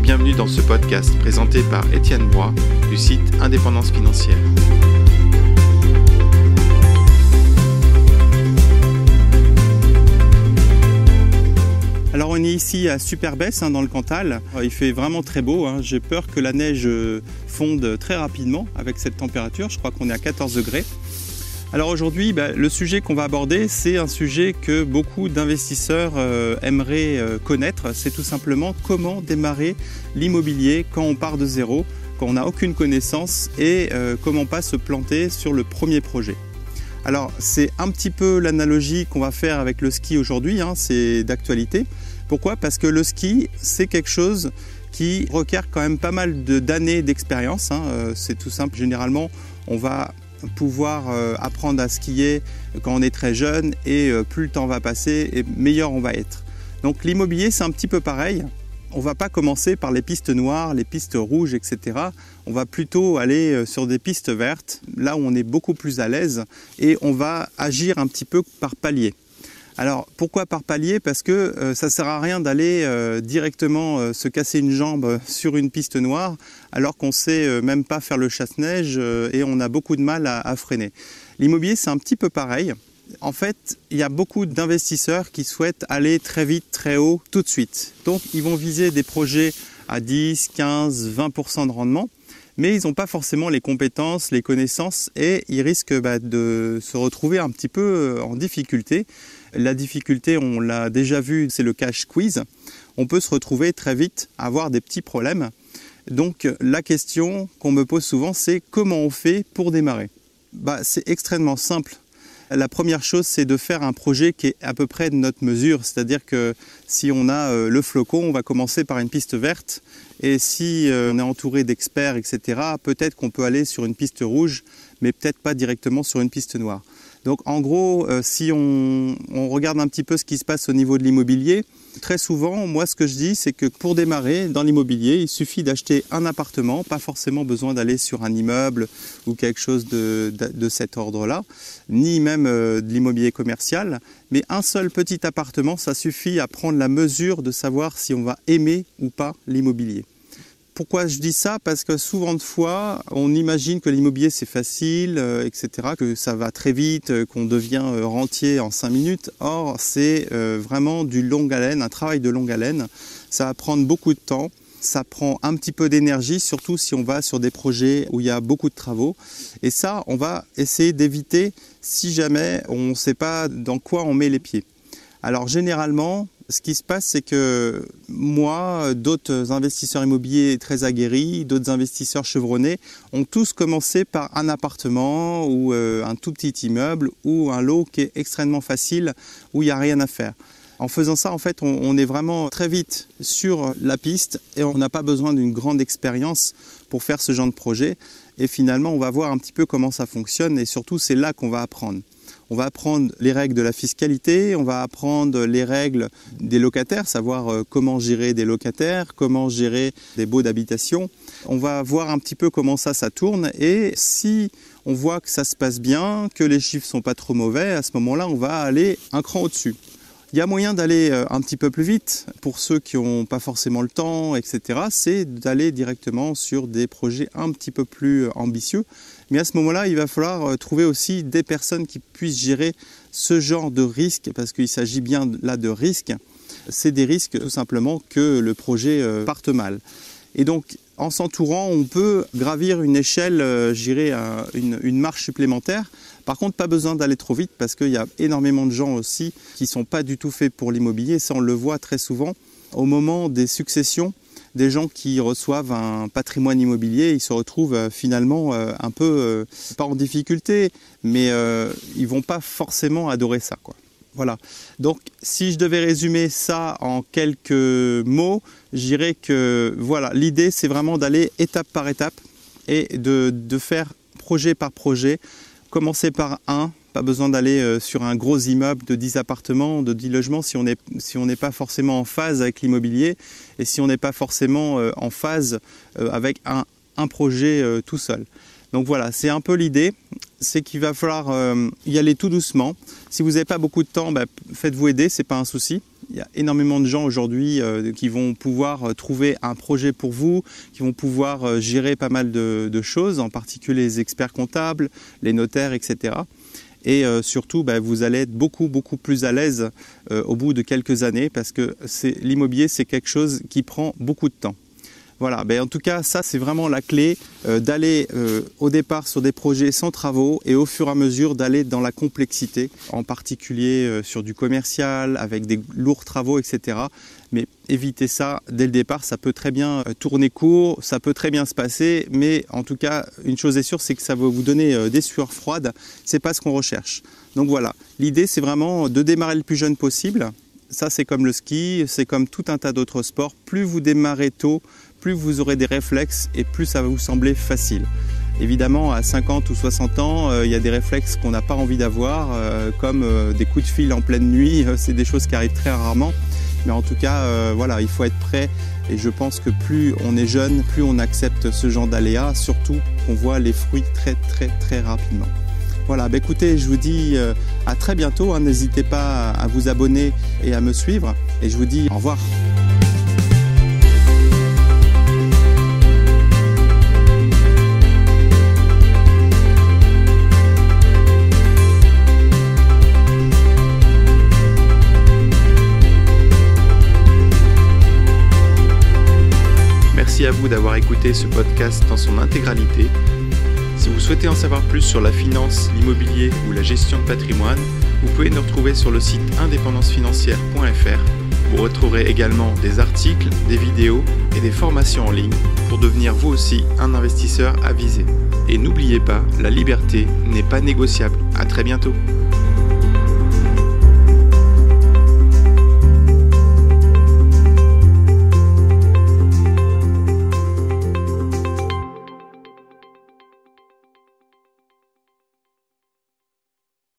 bienvenue dans ce podcast présenté par Étienne Bois du site Indépendance financière. Alors on est ici à Superbès hein, dans le Cantal. Il fait vraiment très beau. hein. J'ai peur que la neige fonde très rapidement avec cette température. Je crois qu'on est à 14 degrés. Alors aujourd'hui, bah, le sujet qu'on va aborder, c'est un sujet que beaucoup d'investisseurs euh, aimeraient euh, connaître. C'est tout simplement comment démarrer l'immobilier quand on part de zéro, quand on n'a aucune connaissance et euh, comment pas se planter sur le premier projet. Alors c'est un petit peu l'analogie qu'on va faire avec le ski aujourd'hui, hein, c'est d'actualité. Pourquoi? Parce que le ski, c'est quelque chose qui requiert quand même pas mal d'années d'expérience. hein. C'est tout simple, généralement on va pouvoir euh, apprendre à skier quand on est très jeune et euh, plus le temps va passer et meilleur on va être. Donc l'immobilier c'est un petit peu pareil. On va pas commencer par les pistes noires, les pistes rouges, etc. On va plutôt aller euh, sur des pistes vertes, là où on est beaucoup plus à l'aise et on va agir un petit peu par palier. Alors pourquoi par palier? Parce que euh, ça sert à rien d'aller euh, directement euh, se casser une jambe sur une piste noire alors qu'on sait euh, même pas faire le chasse-neige euh, et on a beaucoup de mal à freiner. L'immobilier c'est un petit peu pareil. En fait, il y a beaucoup d'investisseurs qui souhaitent aller très vite, très haut, tout de suite. Donc ils vont viser des projets à 10, 15, 20% de rendement mais ils n'ont pas forcément les compétences, les connaissances et ils risquent bah, de se retrouver un petit peu euh, en difficulté. La difficulté, on l'a déjà vu, c'est le cash squeeze. On peut se retrouver très vite à avoir des petits problèmes. Donc la question qu'on me pose souvent, c'est comment on fait pour démarrer? Bah, C'est extrêmement simple. La première chose, c'est de faire un projet qui est à peu près de notre mesure. C'est-à-dire que si on a euh, le flocon, on va commencer par une piste verte. Et si euh, on est entouré d'experts, etc., peut-être qu'on peut aller sur une piste rouge, mais peut-être pas directement sur une piste noire. Donc en gros, euh, si on, regarde un petit peu ce qui se passe au niveau de l'immobilier, très souvent, moi ce que je dis, c'est que pour démarrer dans l'immobilier, il suffit d'acheter un appartement, pas forcément besoin d'aller sur un immeuble ou quelque chose de cet ordre-là, ni même euh, de l'immobilier commercial, mais un seul petit appartement, ça suffit à prendre la mesure de savoir si on va aimer ou pas l'immobilier. Pourquoi je dis ça? Parce que souvent de fois, on imagine que l'immobilier c'est facile, euh, etc., que ça va très vite, euh, qu'on devient euh, rentier en 5 minutes. Or, c'est vraiment du longue haleine, un travail de longue haleine. Ça va prendre beaucoup de temps. Ça prend un petit peu d'énergie, surtout si on va sur des projets où il y a beaucoup de travaux. Et ça, on va essayer d'éviter si jamais on ne sait pas dans quoi on met les pieds. Alors généralement, ce qui se passe, c'est que moi, d'autres investisseurs immobiliers très aguerris, d'autres investisseurs chevronnés, ont tous commencé par un appartement ou euh, un tout petit immeuble ou un lot qui est extrêmement facile, où il n'y a rien à faire. En faisant ça, en fait, on, on est vraiment très vite sur la piste et on n'a pas besoin d'une grande expérience pour faire ce genre de projet. Et finalement, on va voir un petit peu comment ça fonctionne et surtout, c'est là qu'on va apprendre. On va apprendre les règles de la fiscalité, on va apprendre les règles des locataires, savoir euh, comment gérer des locataires, comment gérer des baux d'habitation. On va voir un petit peu comment ça, ça tourne et si on voit que ça se passe bien, que les chiffres sont pas trop mauvais, à ce moment-là, on va aller un cran au-dessus. Il y a moyen d'aller euh, un petit peu plus vite pour ceux qui n'ont pas forcément le temps, etc. C'est d'aller directement sur des projets un petit peu plus euh, ambitieux. Mais à ce moment-là, il va falloir euh, trouver aussi des personnes qui puissent gérer ce genre de risque, parce qu'il s'agit bien là de risques. C'est des risques tout simplement que le projet parte mal. Et donc, en s'entourant, on peut gravir une échelle, un- une, une marche supplémentaire. Par contre, pas besoin d'aller trop vite parce qu'il y a énormément de gens aussi qui sont pas du tout faits pour l'immobilier. Ça, on le voit très souvent au moment des successions. Des gens qui reçoivent un patrimoine immobilier, ils se retrouvent euh, finalement euh, un peu, euh, pas en difficulté, mais ils vont pas forcément adorer ça. Voilà. Donc, si je devais résumer ça en quelques mots, je dirais que voilà, l'idée c'est vraiment d'aller étape par étape et de faire projet par projet. Commencer par un, pas besoin d'aller euh, sur un gros immeuble de 10 appartements, de 10 logements si on n'est pas forcément en phase avec l'immobilier et si on n'est pas forcément euh, en phase euh, avec un, projet tout seul. Donc voilà, c'est un peu l'idée, c'est qu'il va falloir y aller tout doucement. Si vous n'avez pas beaucoup de temps, bah, faites-vous aider, c'est pas un souci. Il y a énormément de gens aujourd'hui euh, qui vont pouvoir trouver un projet pour vous, qui vont pouvoir gérer pas mal de, choses, en particulier les experts comptables, les notaires, etc. Et surtout, bah, vous allez être beaucoup, beaucoup plus à l'aise au bout de quelques années parce que l'immobilier, c'est quelque chose qui prend beaucoup de temps. Voilà, ben en tout cas, ça c'est vraiment la clé euh, d'aller euh, au départ sur des projets sans travaux et au fur et à mesure d'aller dans la complexité, en particulier euh, sur du commercial, avec des lourds travaux, etc. Mais éviter ça dès le départ, ça peut très bien tourner court, ça peut très bien se passer, mais en tout cas, une chose est sûre, c'est que ça va vous donner des sueurs froides. C'est pas ce qu'on recherche. Donc voilà, l'idée c'est vraiment de démarrer le plus jeune possible. Ça c'est comme le ski, c'est comme tout un tas d'autres sports. Plus vous démarrez tôt, plus vous aurez des réflexes et plus ça va vous sembler facile. Évidemment, à 50 ou 60 ans, euh, il y a des réflexes qu'on n'a pas envie d'avoir, euh, comme euh, des coups de fil en pleine nuit. c'est des choses qui arrivent très rarement. Mais en tout cas, voilà, il faut être prêt. Et je pense que plus on est jeune, plus on accepte ce genre d'aléas, surtout qu'on voit les fruits très très très rapidement. Voilà, bah écoutez, je vous dis à très bientôt. Hein. N'hésitez pas à vous abonner et à me suivre. Et je vous dis au revoir. À vous d'avoir écouté ce podcast dans son intégralité. Si vous souhaitez en savoir plus sur la finance, l'immobilier ou la gestion de patrimoine, vous pouvez nous retrouver sur le site indépendancefinancière.fr. Vous retrouverez également des articles, des vidéos et des formations en ligne pour devenir vous aussi un investisseur avisé. Et n'oubliez pas, la liberté n'est pas négociable. À très bientôt.